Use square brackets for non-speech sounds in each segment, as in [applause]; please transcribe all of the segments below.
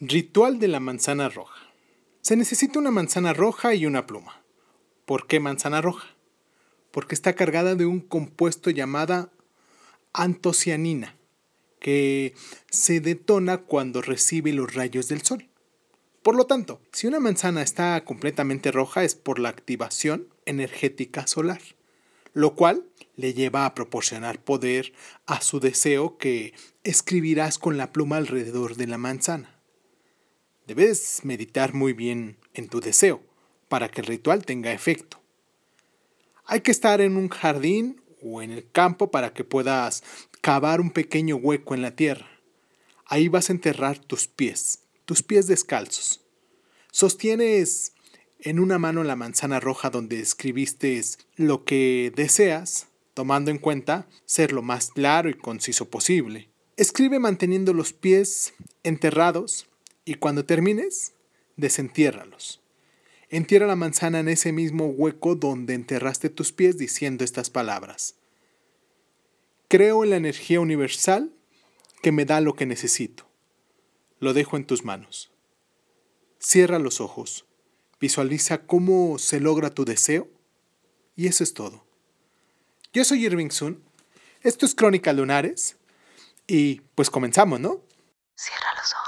Ritual de la manzana roja. Se necesita una manzana roja y una pluma. ¿Por qué manzana roja? Porque está cargada de un compuesto llamada antocianina, que se detona cuando recibe los rayos del sol. Por lo tanto, si una manzana está completamente roja es por la activación energética solar, lo cual le lleva a proporcionar poder a su deseo que escribirás con la pluma alrededor de la manzana. Debes meditar muy bien en tu deseo para que el ritual tenga efecto. Hay que estar en un jardín o en el campo para que puedas cavar un pequeño hueco en la tierra. Ahí vas a enterrar tus pies, tus pies descalzos. Sostienes en una mano la manzana roja donde escribiste lo que deseas, tomando en cuenta ser lo más claro y conciso posible. Escribe manteniendo los pies enterrados y cuando termines, desentiérralos. Entierra la manzana en ese mismo hueco donde enterraste tus pies diciendo estas palabras. Creo en la energía universal que me da lo que necesito. Lo dejo en tus manos. Cierra los ojos. Visualiza cómo se logra tu deseo. Y eso es todo. Yo soy Irving Sun. Esto es Crónica Lunares. Y pues comenzamos, ¿no? Cierra los ojos.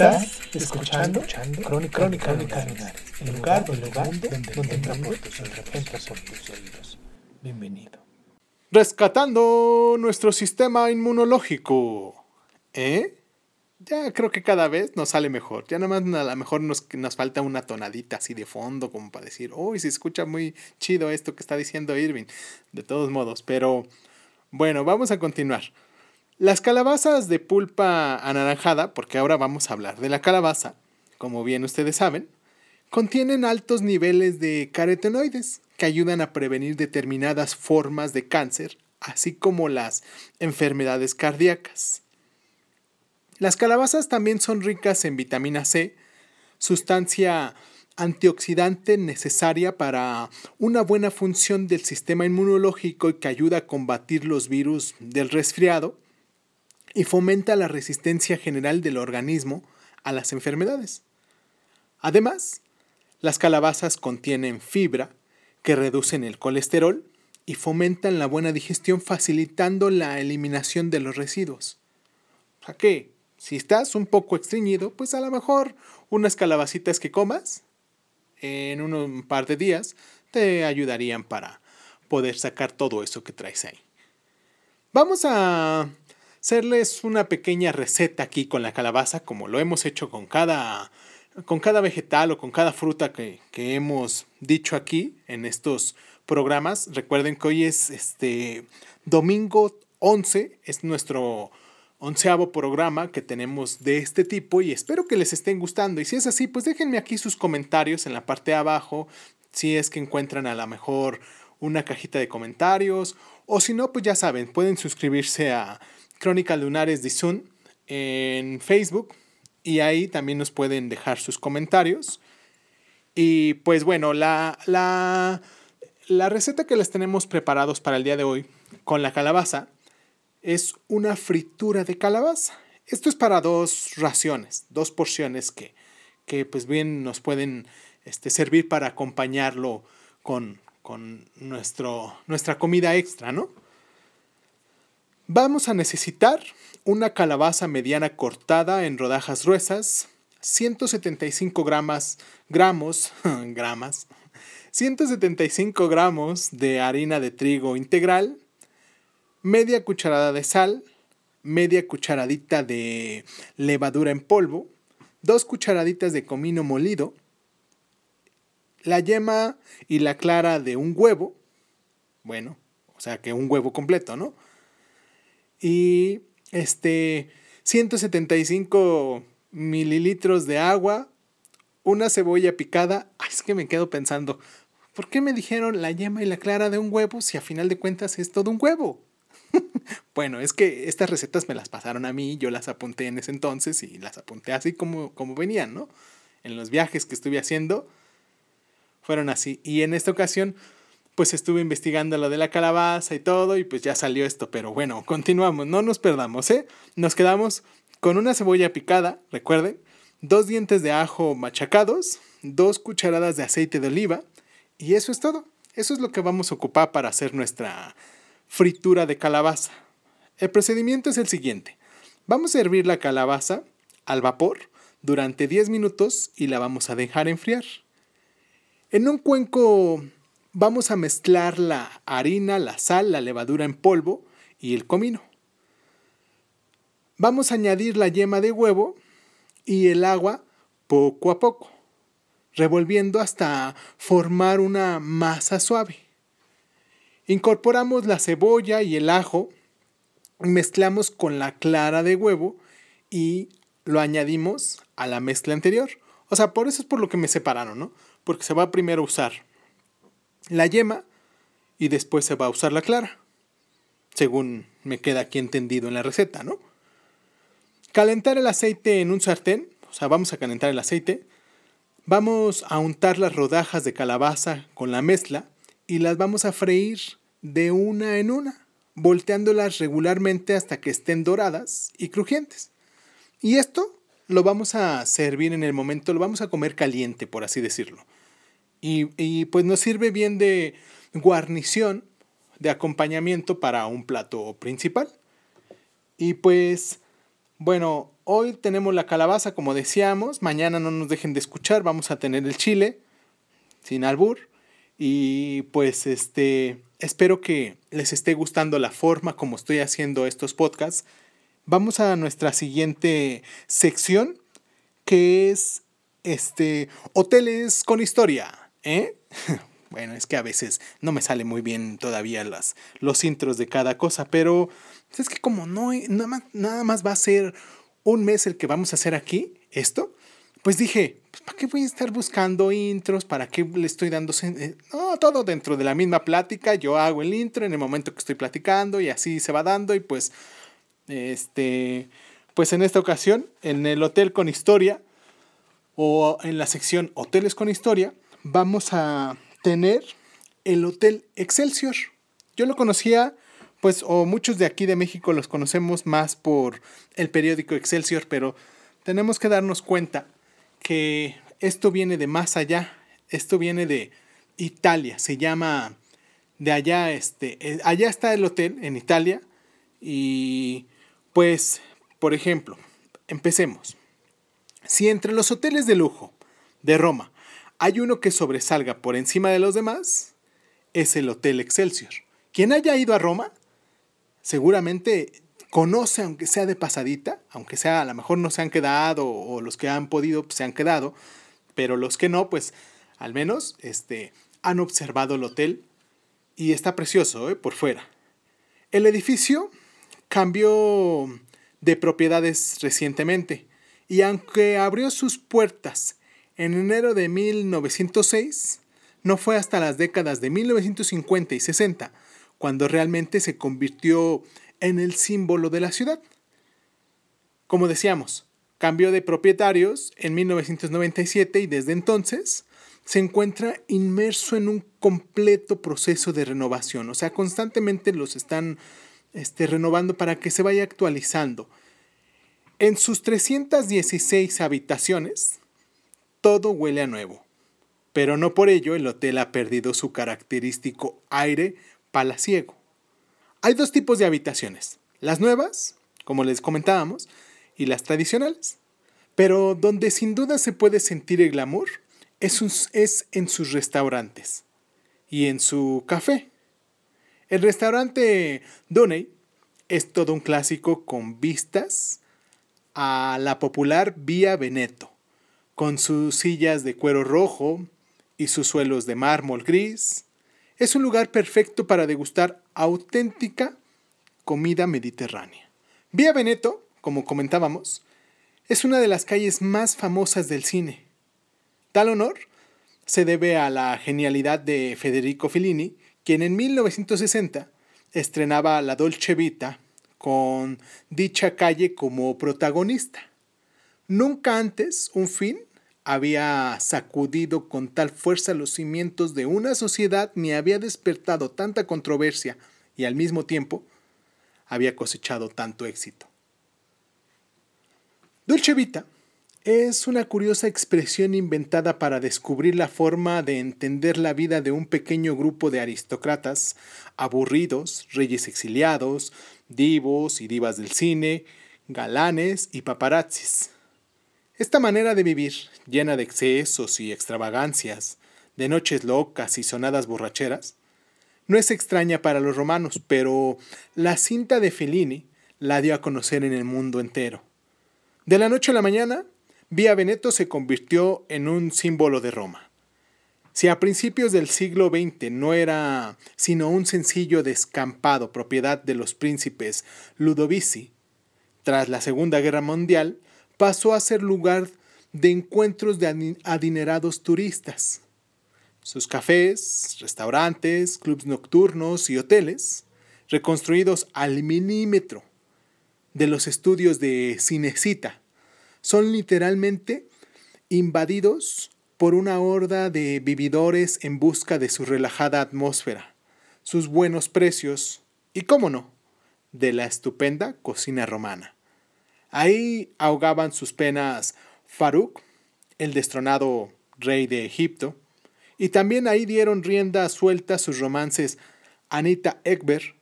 Estás escuchando, escuchando Crónica, Crónica, Crónica el lugar, el lugar donde, donde, donde entra por tus oídos. Bienvenido. Rescatando nuestro sistema inmunológico. ¿Eh? Ya creo que cada vez nos sale mejor. Ya nada más a lo mejor nos, nos falta una tonadita así de fondo como para decir, uy, se escucha muy chido esto que está diciendo Irving. De todos modos, pero bueno, vamos a continuar. Las calabazas de pulpa anaranjada, porque ahora vamos a hablar de la calabaza, como bien ustedes saben, contienen altos niveles de carotenoides que ayudan a prevenir determinadas formas de cáncer, así como las enfermedades cardíacas. Las calabazas también son ricas en vitamina C, sustancia antioxidante necesaria para una buena función del sistema inmunológico y que ayuda a combatir los virus del resfriado y fomenta la resistencia general del organismo a las enfermedades. Además, las calabazas contienen fibra que reducen el colesterol y fomentan la buena digestión facilitando la eliminación de los residuos. O sea que, si estás un poco estreñido, pues a lo mejor unas calabacitas que comas en un par de días te ayudarían para poder sacar todo eso que traes ahí. Vamos a hacerles una pequeña receta aquí con la calabaza, como lo hemos hecho con cada, con cada vegetal o con cada fruta que, que hemos dicho aquí en estos programas. Recuerden que hoy es este domingo 11, es nuestro onceavo programa que tenemos de este tipo y espero que les estén gustando. Y si es así, pues déjenme aquí sus comentarios en la parte de abajo, si es que encuentran a lo mejor una cajita de comentarios o si no, pues ya saben, pueden suscribirse a Crónica Lunares de Sun en Facebook y ahí también nos pueden dejar sus comentarios. Y pues bueno, la, la, la receta que les tenemos preparados para el día de hoy con la calabaza es una fritura de calabaza. Esto es para dos raciones, dos porciones que, que pues bien nos pueden este, servir para acompañarlo con, con nuestro, nuestra comida extra, ¿no? Vamos a necesitar una calabaza mediana cortada en rodajas gruesas, 175 gramos, gramos, [laughs] gramas, 175 gramos de harina de trigo integral, media cucharada de sal, media cucharadita de levadura en polvo, dos cucharaditas de comino molido, la yema y la clara de un huevo, bueno, o sea que un huevo completo, ¿no? Y este, 175 mililitros de agua, una cebolla picada. Es que me quedo pensando, ¿por qué me dijeron la yema y la clara de un huevo si a final de cuentas es todo un huevo? [laughs] bueno, es que estas recetas me las pasaron a mí, yo las apunté en ese entonces y las apunté así como, como venían, ¿no? En los viajes que estuve haciendo, fueron así. Y en esta ocasión, pues estuve investigando lo de la calabaza y todo, y pues ya salió esto. Pero bueno, continuamos, no nos perdamos, ¿eh? Nos quedamos con una cebolla picada, recuerden, dos dientes de ajo machacados, dos cucharadas de aceite de oliva, y eso es todo. Eso es lo que vamos a ocupar para hacer nuestra fritura de calabaza. El procedimiento es el siguiente. Vamos a hervir la calabaza al vapor durante 10 minutos y la vamos a dejar enfriar. En un cuenco vamos a mezclar la harina, la sal, la levadura en polvo y el comino. Vamos a añadir la yema de huevo y el agua poco a poco, revolviendo hasta formar una masa suave. Incorporamos la cebolla y el ajo, mezclamos con la clara de huevo y lo añadimos a la mezcla anterior. O sea, por eso es por lo que me separaron, ¿no? porque se va a primero usar la yema y después se va a usar la clara, según me queda aquí entendido en la receta, ¿no? Calentar el aceite en un sartén, o sea, vamos a calentar el aceite, vamos a untar las rodajas de calabaza con la mezcla y las vamos a freír de una en una, volteándolas regularmente hasta que estén doradas y crujientes. Y esto lo vamos a servir en el momento, lo vamos a comer caliente, por así decirlo. Y, pues nos sirve bien de guarnición, de acompañamiento para un plato principal. Y pues, bueno, hoy tenemos la calabaza, como decíamos. Mañana no nos dejen de escuchar, vamos a tener el chile, sin albur. Y pues, este, espero que les esté gustando la forma como estoy haciendo estos podcasts. Vamos a nuestra siguiente sección, que es este, hoteles con historia. ¿Eh? [laughs] Bueno, es que a veces no me sale muy bien todavía las, los intros de cada cosa, pero es que como no nada más, nada más va a ser un mes el que vamos a hacer aquí, esto, pues dije, pues, ¿para qué voy a estar buscando intros? ¿Para qué le estoy dando... Eh, no, todo dentro de la misma plática, yo hago el intro en el momento que estoy platicando y así se va dando y pues, este, pues en esta ocasión, en el hotel con historia o en la sección hoteles con historia, vamos a tener el Hotel Excelsior. Yo lo conocía, pues, o muchos de aquí de México los conocemos más por el periódico Excelsior, pero tenemos que darnos cuenta que esto viene de más allá, esto viene de Italia, se llama de allá, este, eh, allá está el hotel en Italia y pues, por ejemplo, empecemos. Si entre los hoteles de lujo de Roma hay uno que sobresalga por encima de los demás, es el Hotel Excelsior. Quien haya ido a Roma, seguramente conoce, aunque sea de pasadita, aunque sea a lo mejor no se han quedado o los que han podido pues, se han quedado, pero los que no, pues al menos este, han observado el hotel y está precioso ¿eh? por fuera. El edificio cambió de propiedades recientemente y aunque abrió sus puertas en enero de 1906, no fue hasta las décadas de 1950 y 60 cuando realmente se convirtió en el símbolo de la ciudad. Como decíamos, cambió de propietarios en 1997 y desde entonces se encuentra inmerso en un completo proceso de renovación. O sea, constantemente los están este, renovando para que se vaya actualizando. En sus 316 habitaciones, todo huele a nuevo. Pero no por ello el hotel ha perdido su característico aire palaciego. Hay dos tipos de habitaciones, las nuevas, como les comentábamos, y las tradicionales. Pero donde sin duda se puede sentir el glamour es, en sus restaurantes y en su café. El restaurante Doney es todo un clásico con vistas a la popular Vía Veneto, con sus sillas de cuero rojo y sus suelos de mármol gris, es un lugar perfecto para degustar auténtica comida mediterránea. Vía Veneto, como comentábamos, es una de las calles más famosas del cine. Tal honor se debe a la genialidad de Federico Fellini, quien en 1960 estrenaba La Dolce Vita con dicha calle como protagonista. Nunca antes un film había sacudido con tal fuerza los cimientos de una sociedad ni había despertado tanta controversia y al mismo tiempo había cosechado tanto éxito. Dolce Vita es una curiosa expresión inventada para descubrir la forma de entender la vida de un pequeño grupo de aristócratas aburridos, reyes exiliados, divos y divas del cine, galanes y paparazzis. Esta manera de vivir, llena de excesos y extravagancias, de noches locas y sonadas borracheras, no es extraña para los romanos, pero la cinta de Fellini la dio a conocer en el mundo entero. De la noche a la mañana, Vía Veneto se convirtió en un símbolo de Roma. Si a principios del siglo XX no era sino un sencillo descampado propiedad de los príncipes Ludovici, tras la Segunda Guerra Mundial pasó a ser lugar de encuentros de adinerados turistas. Sus cafés, restaurantes, clubs nocturnos y hoteles, reconstruidos al milímetro de los estudios de Cinecita, son literalmente invadidos por una horda de vividores en busca de su relajada atmósfera, sus buenos precios y, cómo no, de la estupenda cocina romana. Ahí ahogaban sus penas Farouk, el destronado rey de Egipto, y también ahí dieron rienda suelta sus romances Anita Ekberg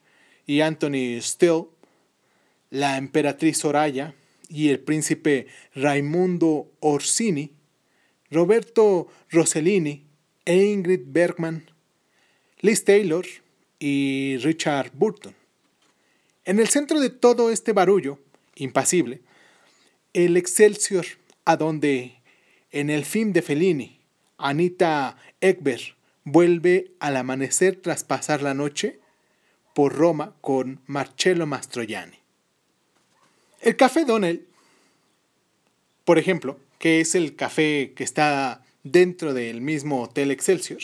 y Anthony Still, la emperatriz Soraya, y el príncipe Raimundo Orsini, Roberto Rossellini e Ingrid Bergman, Liz Taylor y Richard Burton. En el centro de todo este barullo, impasible, el Excelsior, a donde en el film de Fellini, Anita Ekberg vuelve al amanecer tras pasar la noche por Roma con Marcello Mastroianni. El café Donnell, por ejemplo, que es el café que está dentro del mismo Hotel Excelsior,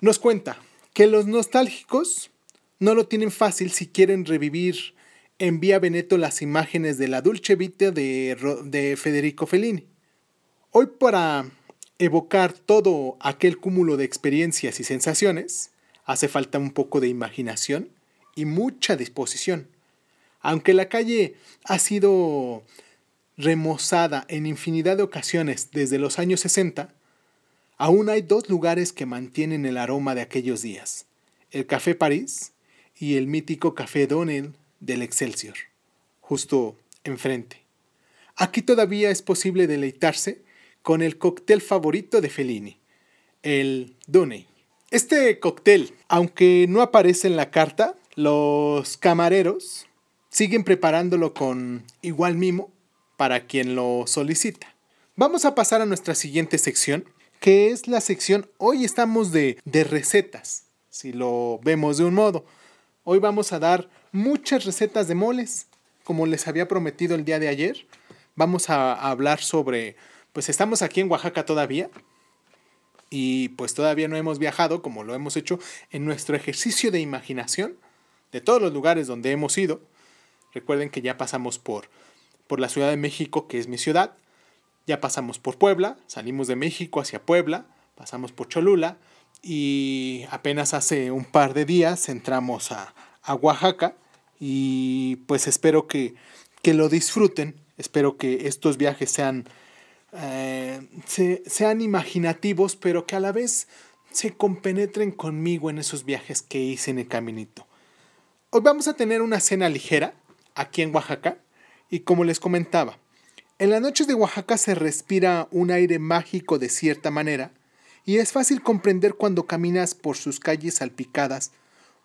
nos cuenta que los nostálgicos no lo tienen fácil si quieren revivir en Vía Veneto las imágenes de la Dulce Vita de, de Federico Fellini. Hoy para evocar todo aquel cúmulo de experiencias y sensaciones, hace falta un poco de imaginación y mucha disposición. Aunque la calle ha sido remozada en infinidad de ocasiones desde los años 60, aún hay dos lugares que mantienen el aroma de aquellos días, el Café París y el mítico Café Donnell del Excelsior, justo enfrente. Aquí todavía es posible deleitarse con el cóctel favorito de Fellini, el Donnell. Este cóctel, aunque no aparece en la carta, los camareros siguen preparándolo con igual mimo para quien lo solicita. Vamos a pasar a nuestra siguiente sección, que es la sección, hoy estamos de, de recetas, si lo vemos de un modo. Hoy vamos a dar muchas recetas de moles, como les había prometido el día de ayer. Vamos a, a hablar sobre, pues estamos aquí en Oaxaca todavía, y pues todavía no hemos viajado como lo hemos hecho en nuestro ejercicio de imaginación de todos los lugares donde hemos ido. Recuerden que ya pasamos por, por la Ciudad de México, que es mi ciudad. Ya pasamos por Puebla, salimos de México hacia Puebla, pasamos por Cholula y apenas hace un par de días entramos a, Oaxaca y pues espero que, lo disfruten, espero que estos viajes sean, eh, sean imaginativos, pero que a la vez se compenetren conmigo en esos viajes que hice en el caminito. Hoy vamos a tener una cena ligera, aquí en Oaxaca. Y como les comentaba, en las noches de Oaxaca se respira un aire mágico de cierta manera y es fácil comprender cuando caminas por sus calles salpicadas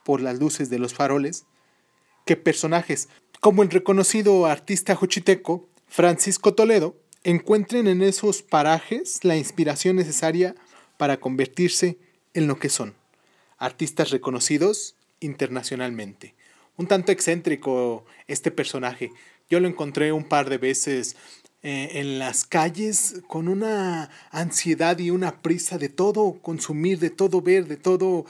por las luces de los faroles que personajes como el reconocido artista juchiteco Francisco Toledo encuentren en esos parajes la inspiración necesaria para convertirse en lo que son, artistas reconocidos internacionalmente un tanto excéntrico este personaje. Yo lo encontré un par de veces eh, en las calles con una ansiedad y una prisa de todo consumir, de todo ver, de todo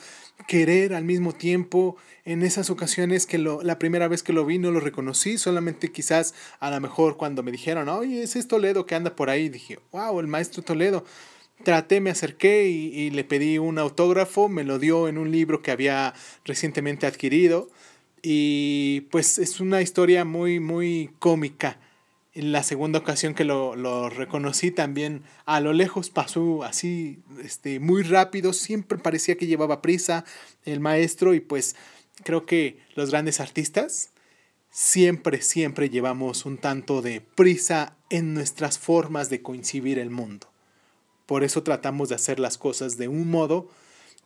querer al mismo tiempo. En esas ocasiones que lo, la primera vez que lo vi no lo reconocí, solamente quizás a lo mejor cuando me dijeron, oye, ese es Toledo que anda por ahí, dije, wow, el maestro Toledo. Traté, me acerqué y, y le pedí un autógrafo, me lo dio en un libro que había recientemente adquirido y pues es una historia muy, muy cómica. En la segunda ocasión que lo, lo, reconocí también, a lo lejos pasó así, este, muy rápido, siempre parecía que llevaba prisa el maestro y pues creo que los grandes artistas siempre, siempre llevamos un tanto de prisa en nuestras formas de coincidir el mundo. Por eso tratamos de hacer las cosas de un modo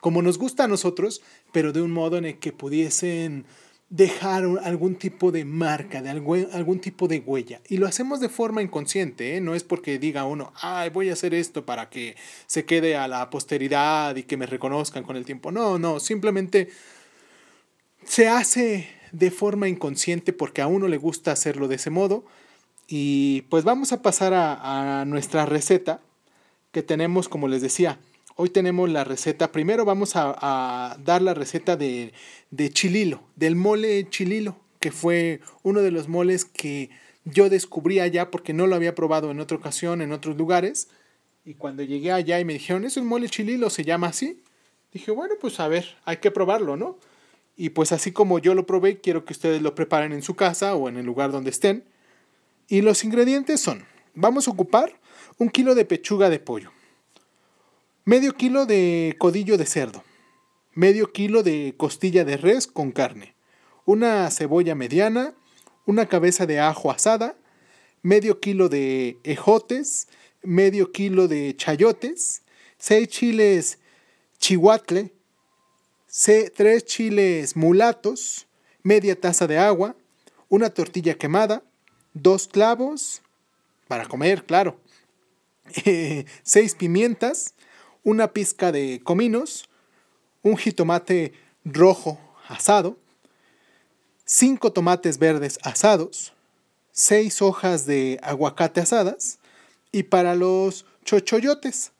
como nos gusta a nosotros, pero de un modo en el que pudiesen dejar algún tipo de marca, de algún, algún tipo de huella. Y lo hacemos de forma inconsciente, ¿eh? no es porque diga uno, ay, voy a hacer esto para que se quede a la posteridad y que me reconozcan con el tiempo. No, no, simplemente se hace de forma inconsciente porque a uno le gusta hacerlo de ese modo. Y pues vamos a pasar a, a nuestra receta que tenemos, como les decía, Hoy tenemos la receta. Primero vamos a, dar la receta de, de, chililo, del mole chililo, que fue uno de los moles que yo descubrí allá porque no lo había probado en otra ocasión, en otros lugares. Y cuando llegué allá y me dijeron, es un mole chililo, se llama así. Dije, bueno, pues a ver, hay que probarlo, ¿no? Y pues así como yo lo probé, quiero que ustedes lo preparen en su casa o en el lugar donde estén. Y los ingredientes son, vamos a ocupar un kilo de pechuga de pollo, medio kilo de codillo de cerdo, medio kilo de costilla de res con carne, una cebolla mediana, una cabeza de ajo asada, medio kilo de ejotes, medio kilo de chayotes, seis chiles chihuatle, tres chiles mulatos, media taza de agua, una tortilla quemada, dos clavos, para comer, claro, [laughs] seis pimientas, una pizca de cominos, un jitomate rojo asado, cinco tomates verdes asados, seis hojas de aguacate asadas y para los chochoyotes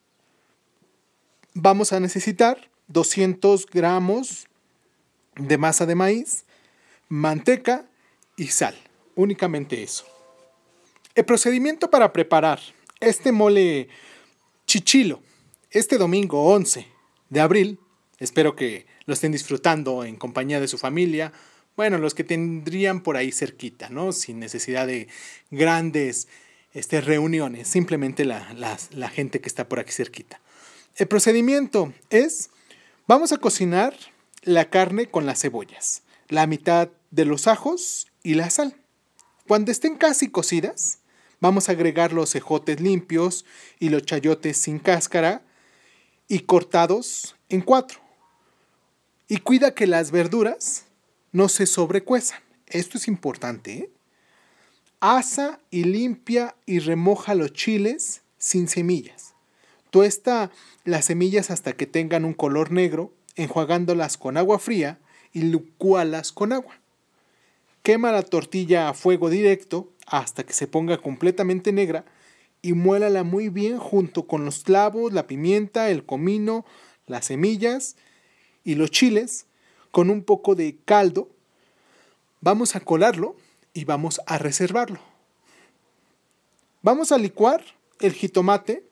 vamos a necesitar 200 gramos de masa de maíz, manteca y sal. Únicamente eso. El procedimiento para preparar este mole chichilo este domingo 11 de abril, espero que lo estén disfrutando en compañía de su familia, bueno, los que tendrían por ahí cerquita, ¿no? Sin necesidad de grandes este, reuniones, simplemente la, la, la gente que está por aquí cerquita. El procedimiento es, vamos a cocinar la carne con las cebollas, la mitad de los ajos y la sal. Cuando estén casi cocidas, vamos a agregar los ejotes limpios y los chayotes sin cáscara y cortados en cuatro. Y cuida que las verduras no se sobrecuezan. Esto es importante. ¿eh? Asa y limpia y remoja los chiles sin semillas. Tuesta las semillas hasta que tengan un color negro, enjuagándolas con agua fría y licualas con agua. Quema la tortilla a fuego directo hasta que se ponga completamente negra y muélala muy bien junto con los clavos, la pimienta, el comino, las semillas y los chiles con un poco de caldo. Vamos a colarlo y vamos a reservarlo. Vamos a licuar el jitomate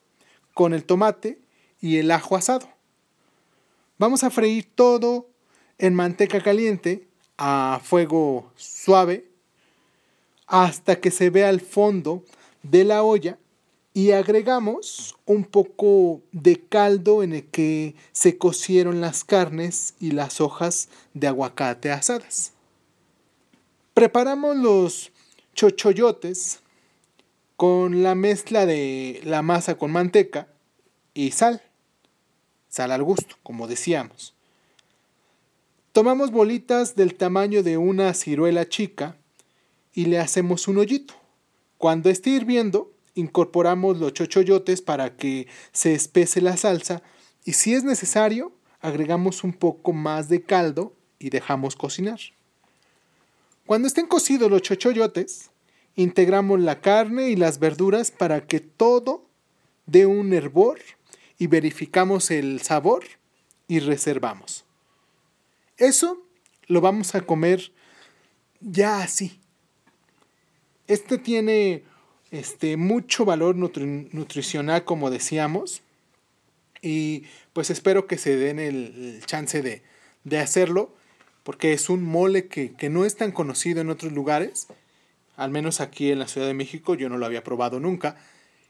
con el tomate y el ajo asado. Vamos a freír todo en manteca caliente a fuego suave hasta que se vea el fondo de la olla y agregamos un poco de caldo en el que se cocieron las carnes y las hojas de aguacate asadas. Preparamos los chochoyotes con la mezcla de la masa con manteca y sal. Sal al gusto, como decíamos. Tomamos bolitas del tamaño de una ciruela chica y le hacemos un hoyito. Cuando esté hirviendo, incorporamos los chochoyotes para que se espese la salsa y si es necesario agregamos un poco más de caldo y dejamos cocinar. Cuando estén cocidos los chochoyotes, integramos la carne y las verduras para que todo dé un hervor y verificamos el sabor y reservamos. Eso lo vamos a comer ya así. Este tiene este, mucho valor nutricional, como decíamos. Y pues espero que se den el, chance de, de, hacerlo, porque es un mole que, que no es tan conocido en otros lugares. Al menos aquí en la Ciudad de México yo no lo había probado nunca.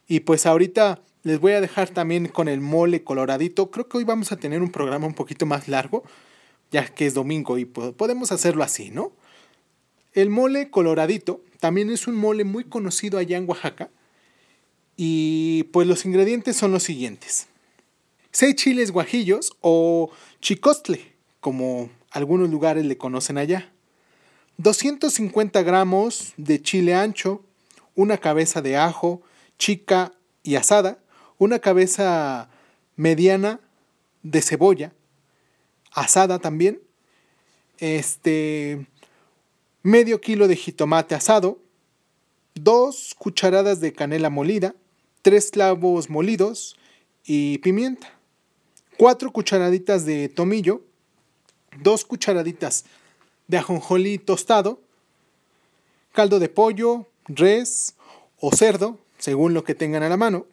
Y pues ahorita les voy a dejar también con el mole coloradito. Creo que hoy vamos a tener un programa un poquito más largo, ya que es domingo y podemos hacerlo así, ¿no? El mole coloradito también es un mole muy conocido allá en Oaxaca. Y pues los ingredientes son los siguientes. 6 chiles guajillos o chicostle, como algunos lugares le conocen allá. 250 gramos de chile ancho, una cabeza de ajo chica y asada, una cabeza mediana de cebolla, asada también, este, medio kilo de jitomate asado, dos cucharadas de canela molida, tres clavos molidos y pimienta, cuatro cucharaditas de tomillo, dos cucharaditas de ajonjolí tostado, caldo de pollo, res o cerdo, según lo que tengan a la mano,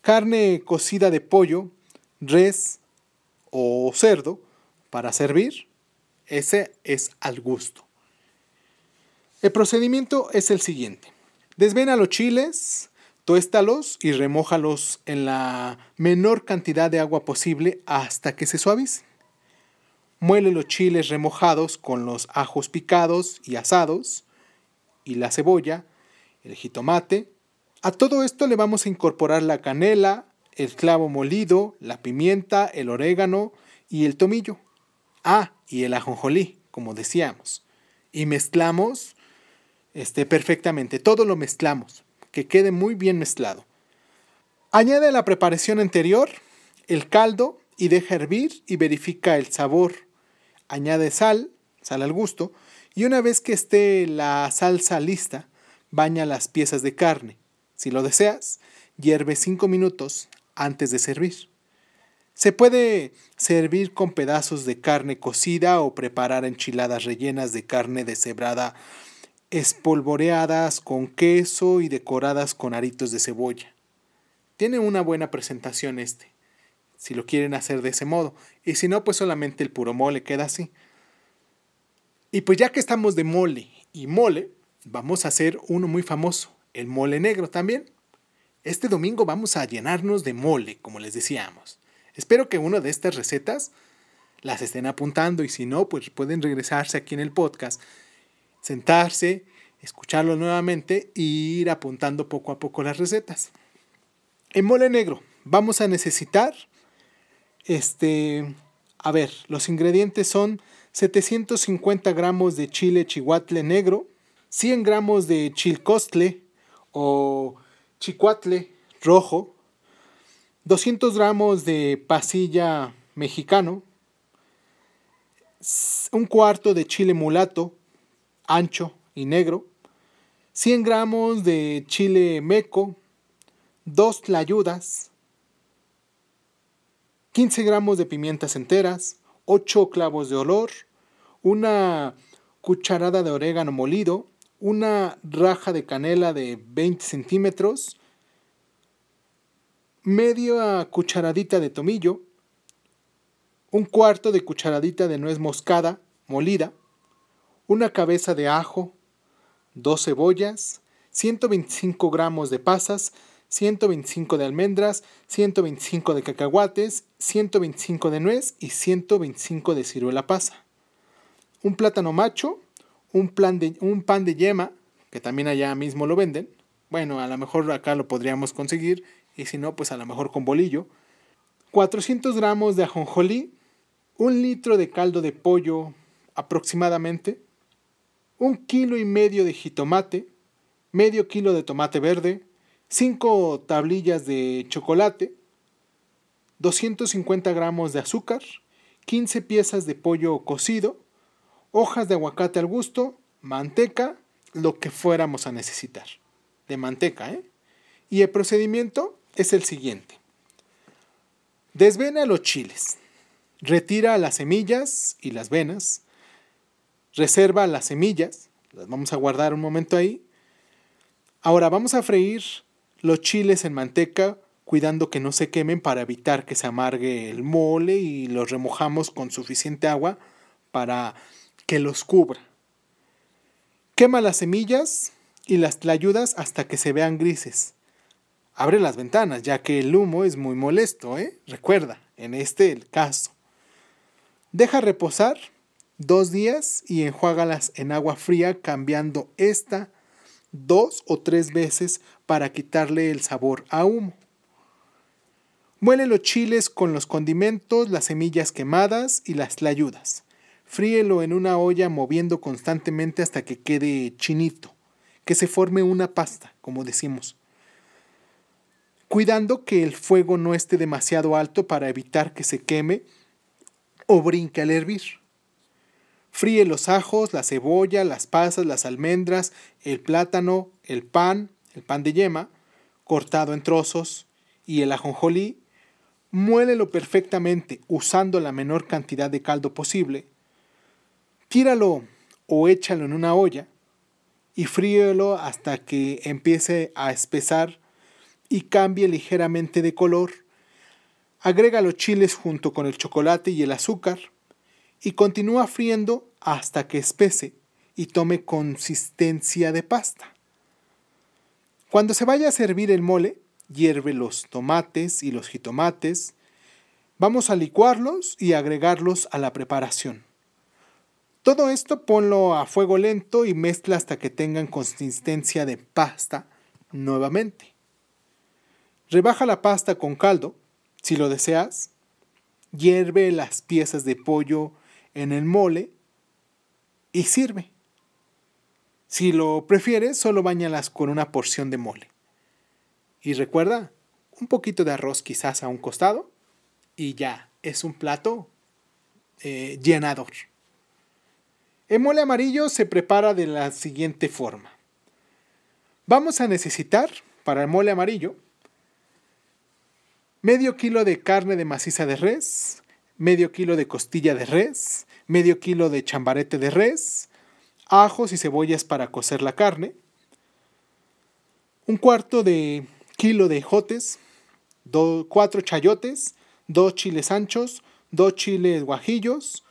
carne cocida de pollo, res o cerdo para servir, ese es al gusto. El procedimiento es el siguiente. Desvena los chiles, tuéstalos y remójalos en la menor cantidad de agua posible hasta que se suavicen. Muele los chiles remojados con los ajos picados y asados y la cebolla, el jitomate. A todo esto le vamos a incorporar la canela, el clavo molido, la pimienta, el orégano y el tomillo. Ah, y el ajonjolí, como decíamos. Y mezclamos este, perfectamente, todo lo mezclamos, que quede muy bien mezclado. Añade la preparación anterior, el caldo y deja hervir y verifica el sabor. Añade sal, sal al gusto, y una vez que esté la salsa lista, baña las piezas de carne. Si lo deseas, hierve 5 minutos antes de servir. Se puede servir con pedazos de carne cocida o preparar enchiladas rellenas de carne deshebrada espolvoreadas con queso y decoradas con aritos de cebolla. Tiene una buena presentación este, si lo quieren hacer de ese modo, y si no, pues solamente el puro mole queda así. Y pues ya que estamos de mole y mole, vamos a hacer uno muy famoso, el mole negro también. Este domingo vamos a llenarnos de mole, como les decíamos. Espero que una de estas recetas las estén apuntando y si no, pues pueden regresarse aquí en el podcast, sentarse, escucharlo nuevamente e ir apuntando poco a poco las recetas. En mole negro vamos a necesitar, este, a ver, los ingredientes son 750 gramos de chile chihuatle negro, 100 gramos de chilcostle o chicuatle rojo, 200 gramos de pasilla mexicano, un cuarto de chile mulato, ancho y negro, 100 gramos de chile meco, 2 tlayudas, 15 gramos de pimientas enteras, 8 clavos de olor, una cucharada de orégano molido, una raja de canela de 20 centímetros, media cucharadita de tomillo, un cuarto de cucharadita de nuez moscada molida, una cabeza de ajo, dos cebollas, 125 gramos de pasas, 125 de almendras, 125 de cacahuates, 125 de nuez y 125 de ciruela pasa. Un plátano macho, un, plan de, un pan de yema, que también allá mismo lo venden. Bueno, a lo mejor acá lo podríamos conseguir y si no, pues a lo mejor con bolillo, 400 gramos de ajonjolí, un litro de caldo de pollo aproximadamente, un kilo y medio de jitomate, medio kilo de tomate verde, 5 tablillas de chocolate, 250 gramos de azúcar, 15 piezas de pollo cocido, hojas de aguacate al gusto, manteca, lo que fuéramos a necesitar. De manteca, ¿eh? Y el procedimiento es el siguiente. Desvena los chiles. Retira las semillas y las venas. Reserva las semillas. Las vamos a guardar un momento ahí. Ahora vamos a freír los chiles en manteca cuidando que no se quemen para evitar que se amargue el mole y los remojamos con suficiente agua para que los cubra. Quema las semillas y las tlayudas hasta que se vean grises. Abre las ventanas, ya que el humo es muy molesto, ¿eh? Recuerda, en este el caso. Deja reposar dos días y enjuágalas en agua fría cambiando esta dos o tres veces para quitarle el sabor a humo. Muele los chiles con los condimentos, las semillas quemadas y las tlayudas. Fríelo en una olla moviendo constantemente hasta que quede chinito, que se forme una pasta, como decimos. Cuidando que el fuego no esté demasiado alto para evitar que se queme o brinque al hervir. Fríe los ajos, la cebolla, las pasas, las almendras, el plátano, el pan, el pan de yema, cortado en trozos, y el ajonjolí. Muélelo perfectamente usando la menor cantidad de caldo posible Tíralo o échalo en una olla y fríelo hasta que empiece a espesar y cambie ligeramente de color. Agrega los chiles junto con el chocolate y el azúcar y continúa friendo hasta que espese y tome consistencia de pasta. Cuando se vaya a servir el mole, hierve los tomates y los jitomates. Vamos a licuarlos y agregarlos a la preparación. Todo esto ponlo a fuego lento y mezcla hasta que tengan consistencia de pasta nuevamente. Rebaja la pasta con caldo, si lo deseas. Hierve las piezas de pollo en el mole y sirve. Si lo prefieres, solo bañalas con una porción de mole. Y recuerda, un poquito de arroz quizás a un costado y ya es un plato eh, llenador. El mole amarillo se prepara de la siguiente forma. Vamos a necesitar para el mole amarillo medio kilo de carne de maciza de res, medio kilo de costilla de res, medio kilo de chambarete de res, ajos y cebollas para cocer la carne, un cuarto de kilo de jotes, cuatro chayotes, dos chiles anchos, dos chiles guajillos,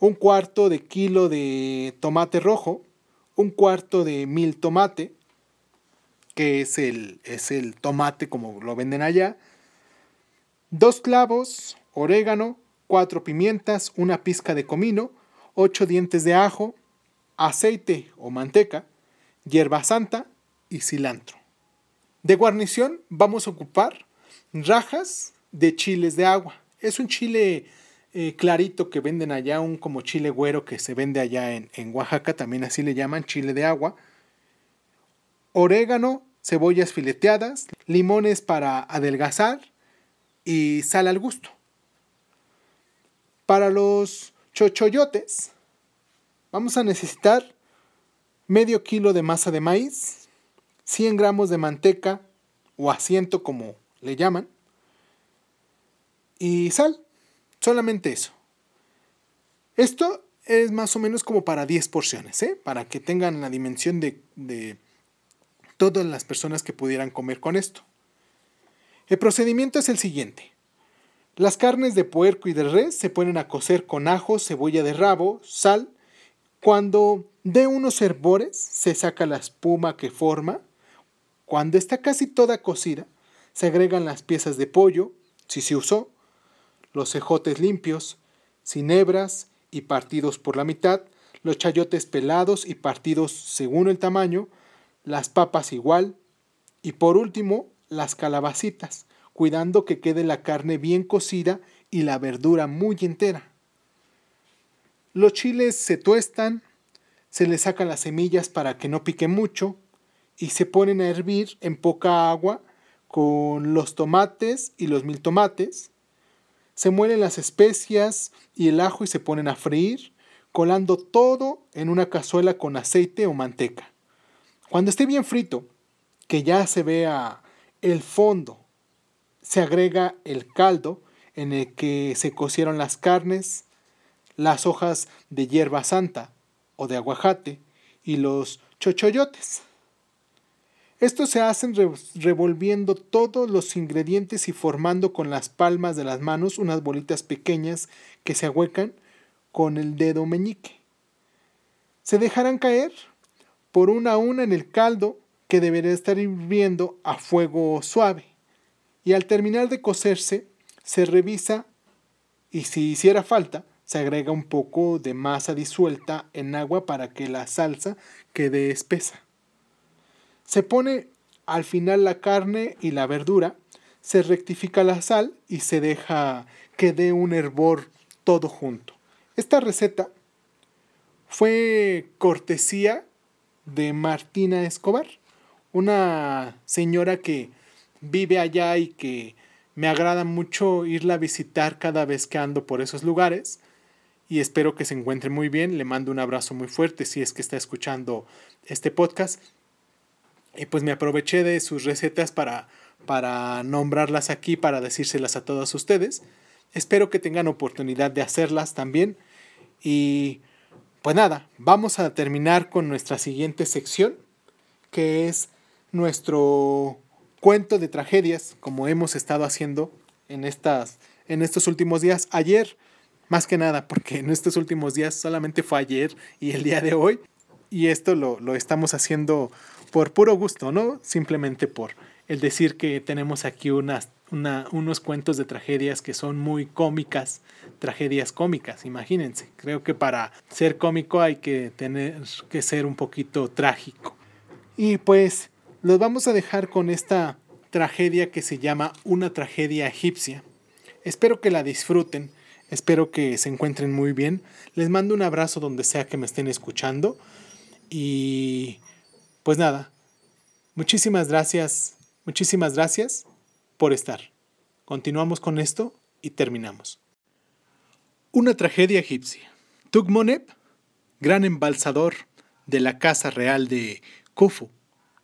un cuarto de kilo de tomate rojo, un cuarto de mil tomate, que es el, es el tomate como lo venden allá, dos clavos, orégano, cuatro pimientas, una pizca de comino, ocho dientes de ajo, aceite o manteca, hierba santa y cilantro. De guarnición vamos a ocupar rajas de chiles de agua. Es un chile eh, clarito que venden allá, un como chile güero que se vende allá en, en Oaxaca, también así le llaman, chile de agua. Orégano, cebollas fileteadas, limones para adelgazar y sal al gusto. Para los chochoyotes vamos a necesitar medio kilo de masa de maíz, 100 gramos de manteca o asiento como le llaman, y sal. Solamente eso. Esto es más o menos como para 10 porciones, ¿eh? para que tengan la dimensión de, de todas las personas que pudieran comer con esto. El procedimiento es el siguiente. Las carnes de puerco y de res se ponen a cocer con ajo, cebolla de rabo, sal. Cuando de unos herbores se saca la espuma que forma. Cuando está casi toda cocida, se agregan las piezas de pollo, si se usó, los cejotes limpios, sin hebras y partidos por la mitad, los chayotes pelados y partidos según el tamaño, las papas igual, y por último, las calabacitas, cuidando que quede la carne bien cocida y la verdura muy entera. Los chiles se tuestan, se les sacan las semillas para que no pique mucho y se ponen a hervir en poca agua con los tomates y los mil tomates, se muelen las especias y el ajo y se ponen a freír. colando todo en una cazuela con aceite o manteca. Cuando esté bien frito, que ya se vea el fondo, se agrega el caldo en el que se cocieron las carnes, las hojas de hierba santa o de aguajate y los chochoyotes. Estos se hacen revolviendo todos los ingredientes y formando con las palmas de las manos unas bolitas pequeñas que se ahuecan con el dedo meñique. Se dejarán caer por una a una en el caldo que deberá estar hirviendo a fuego suave. Y al terminar de cocerse, se revisa y si hiciera falta, se agrega un poco de masa disuelta en agua para que la salsa quede espesa. Se pone al final la carne y la verdura, se rectifica la sal y se deja que dé un hervor todo junto. Esta receta fue cortesía de Martina Escobar, una señora que vive allá y que me agrada mucho irla a visitar cada vez que ando por esos lugares y espero que se encuentre muy bien. Le mando un abrazo muy fuerte si es que está escuchando este podcast y pues me aproveché de sus recetas para, para nombrarlas aquí, para decírselas a todos ustedes. Espero que tengan oportunidad de hacerlas también. Y pues nada, vamos a terminar con nuestra siguiente sección, que es nuestro cuento de tragedias, como hemos estado haciendo en, estas, en estos últimos días. Ayer, más que nada, porque en estos últimos días solamente fue ayer y el día de hoy. Y esto lo, lo estamos haciendo por puro gusto, ¿no? Simplemente por el decir que tenemos aquí unas, unos cuentos de tragedias que son muy cómicas, tragedias cómicas, imagínense. Creo que para ser cómico hay que tener que ser un poquito trágico. Y pues los vamos a dejar con esta tragedia que se llama Una tragedia egipcia. Espero que la disfruten, espero que se encuentren muy bien. Les mando un abrazo donde sea que me estén escuchando y pues nada, muchísimas gracias, muchísimas gracias por estar. Continuamos con esto y terminamos. Una tragedia egipcia. Tugmoneb, gran embalsador de la casa real de Khufu,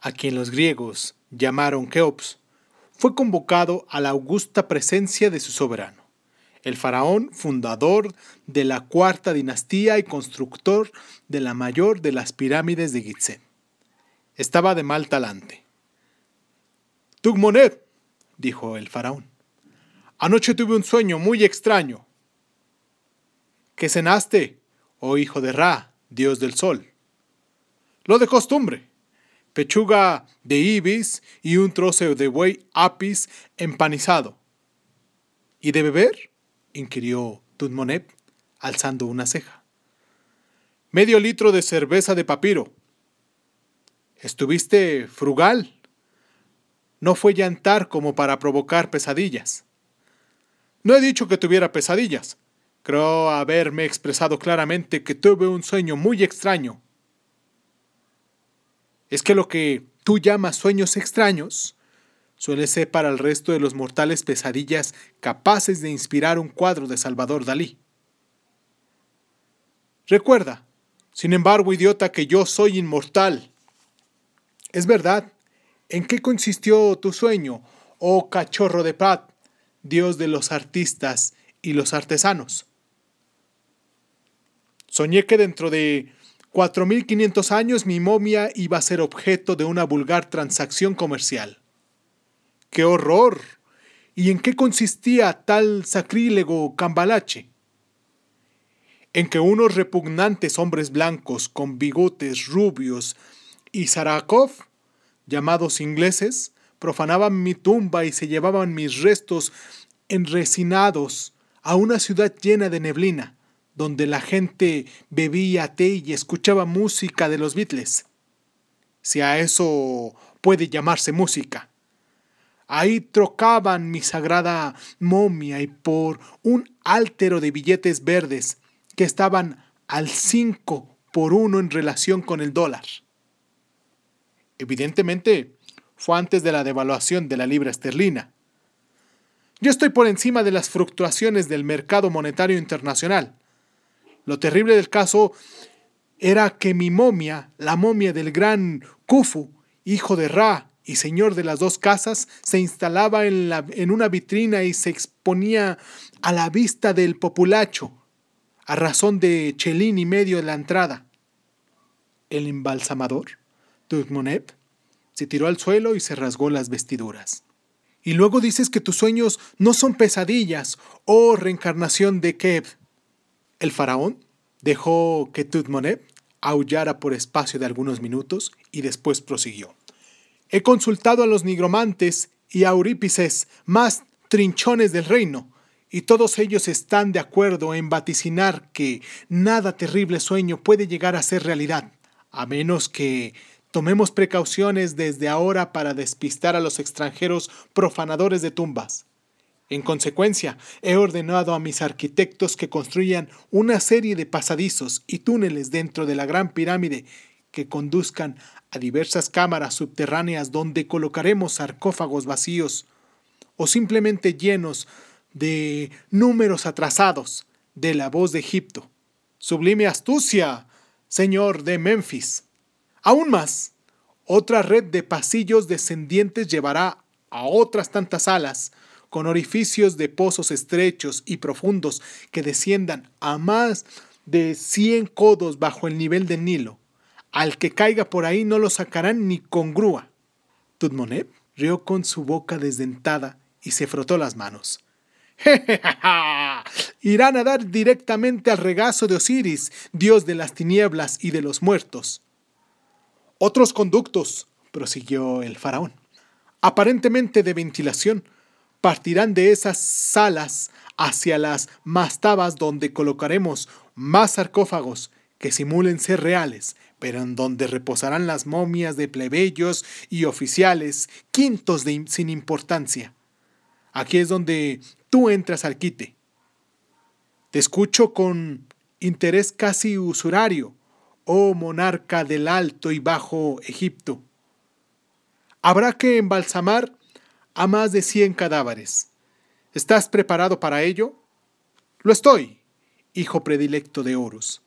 a quien los griegos llamaron Keops, fue convocado a la augusta presencia de su soberano, el faraón fundador de la cuarta dinastía y constructor de la mayor de las pirámides de Gizeh. Estaba de mal talante. Tugmonet, dijo el faraón, anoche tuve un sueño muy extraño. ¿Qué cenaste, oh hijo de Ra, dios del sol? Lo de costumbre. Pechuga de ibis y un trozo de buey apis empanizado. ¿Y de beber? inquirió Tutmonet, alzando una ceja. Medio litro de cerveza de papiro, Estuviste frugal. No fue llantar como para provocar pesadillas. No he dicho que tuviera pesadillas. Creo haberme expresado claramente que tuve un sueño muy extraño. Es que lo que tú llamas sueños extraños suele ser para el resto de los mortales pesadillas capaces de inspirar un cuadro de Salvador Dalí. Recuerda, sin embargo, idiota, que yo soy inmortal. Es verdad. ¿En qué consistió tu sueño, oh cachorro de Prat, dios de los artistas y los artesanos? Soñé que dentro de 4.500 años mi momia iba a ser objeto de una vulgar transacción comercial. ¡Qué horror! ¿Y en qué consistía tal sacrílego cambalache? En que unos repugnantes hombres blancos con bigotes rubios y Zarakov, llamados ingleses, profanaban mi tumba y se llevaban mis restos enresinados a una ciudad llena de neblina, donde la gente bebía té y escuchaba música de los Beatles. Si a eso puede llamarse música. Ahí trocaban mi sagrada momia y por un áltero de billetes verdes que estaban al cinco por uno en relación con el dólar. Evidentemente, fue antes de la devaluación de la libra esterlina. Yo estoy por encima de las fluctuaciones del mercado monetario internacional. Lo terrible del caso era que mi momia, la momia del gran Kufu, hijo de Ra y señor de las dos casas, se instalaba en, la, en una vitrina y se exponía a la vista del populacho, a razón de chelín y medio de la entrada. El embalsamador, Tutmonep, se tiró al suelo y se rasgó las vestiduras. Y luego dices que tus sueños no son pesadillas o reencarnación de Keb. El faraón dejó que Tutmonep aullara por espacio de algunos minutos y después prosiguió. He consultado a los nigromantes y a Eurípices más trinchones del reino, y todos ellos están de acuerdo en vaticinar que nada terrible sueño puede llegar a ser realidad, a menos que tomemos precauciones desde ahora para despistar a los extranjeros profanadores de tumbas. En consecuencia, he ordenado a mis arquitectos que construyan una serie de pasadizos y túneles dentro de la gran pirámide que conduzcan a diversas cámaras subterráneas donde colocaremos sarcófagos vacíos o simplemente llenos de números atrasados de la voz de Egipto. Sublime astucia, señor de Memphis. Aún más, otra red de pasillos descendientes llevará a otras tantas alas, con orificios de pozos estrechos y profundos que desciendan a más de cien codos bajo el nivel del Nilo. Al que caiga por ahí no lo sacarán ni con grúa. Tutmonep rió con su boca desdentada y se frotó las manos. [laughs] Irán a dar directamente al regazo de Osiris, dios de las tinieblas y de los muertos. Otros conductos, prosiguió el faraón, aparentemente de ventilación, partirán de esas salas hacia las mastabas donde colocaremos más sarcófagos que simulen ser reales, pero en donde reposarán las momias de plebeyos y oficiales, quintos de, sin importancia. Aquí es donde tú entras al quite. Te escucho con interés casi usurario, oh monarca del alto y bajo Egipto. Habrá que embalsamar a más de cien cadáveres. ¿Estás preparado para ello? Lo estoy, hijo predilecto de Horus.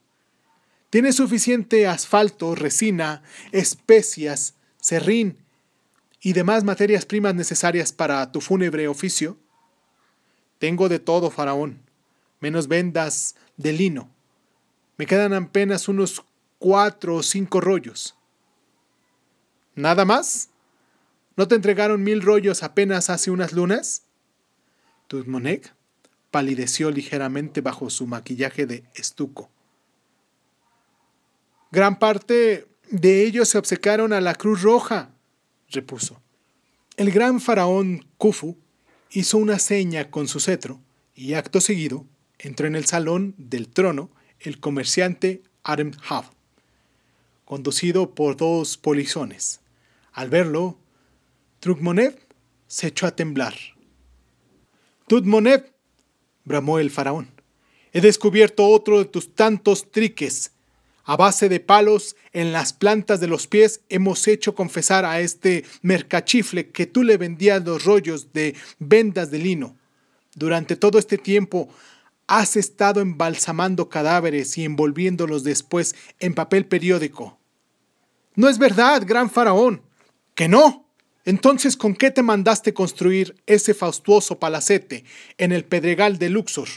¿Tienes suficiente asfalto, resina, especias, serrín y demás materias primas necesarias para tu fúnebre oficio? Tengo de todo, faraón, menos vendas de lino. Me quedan apenas unos cuatro o cinco rollos. ¿Nada más? ¿No te entregaron mil rollos apenas hace unas lunas? Tutmonek palideció ligeramente bajo su maquillaje de estuco. Gran parte de ellos se obcecaron a la Cruz Roja, repuso. El gran faraón Khufu hizo una seña con su cetro y acto seguido entró en el salón del trono el comerciante Arem conducido por dos polizones. Al verlo, Trugmonev se echó a temblar. Tutmonev, bramó el faraón, he descubierto otro de tus tantos triques a base de palos en las plantas de los pies hemos hecho confesar a este mercachifle que tú le vendías los rollos de vendas de lino. Durante todo este tiempo has estado embalsamando cadáveres y envolviéndolos después en papel periódico. No es verdad, gran faraón. ¿Que no? Entonces, ¿con qué te mandaste construir ese faustuoso palacete en el Pedregal de Luxor?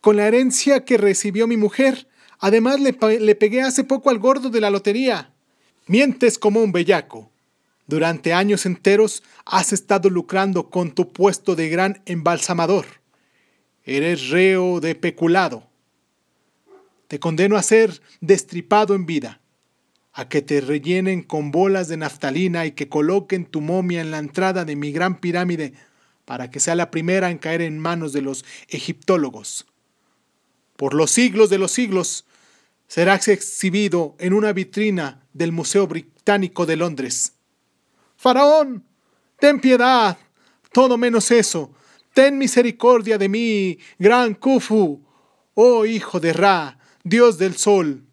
Con la herencia que recibió mi mujer, Además le, le pegué hace poco al gordo de la lotería. Mientes como un bellaco. Durante años enteros has estado lucrando con tu puesto de gran embalsamador. Eres reo de peculado. Te condeno a ser destripado en vida, a que te rellenen con bolas de naftalina y que coloquen tu momia en la entrada de mi gran pirámide para que sea la primera en caer en manos de los egiptólogos. Por los siglos de los siglos, será exhibido en una vitrina del Museo Británico de Londres. Faraón, ten piedad, todo menos eso. Ten misericordia de mí, gran Khufu, oh hijo de Ra, dios del sol.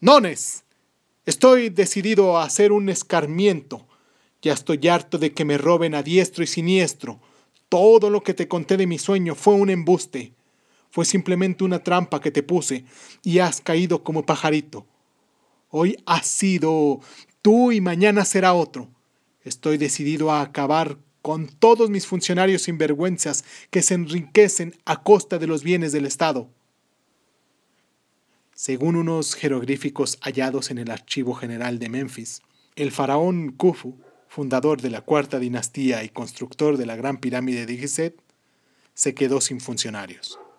Nones, estoy decidido a hacer un escarmiento. Ya estoy harto de que me roben a diestro y siniestro. Todo lo que te conté de mi sueño fue un embuste. Fue simplemente una trampa que te puse y has caído como pajarito. Hoy has sido tú y mañana será otro. Estoy decidido a acabar con todos mis funcionarios sinvergüenzas que se enriquecen a costa de los bienes del Estado. Según unos jeroglíficos hallados en el Archivo General de Memphis, el faraón Khufu, fundador de la cuarta dinastía y constructor de la gran pirámide de Gizeh, se quedó sin funcionarios.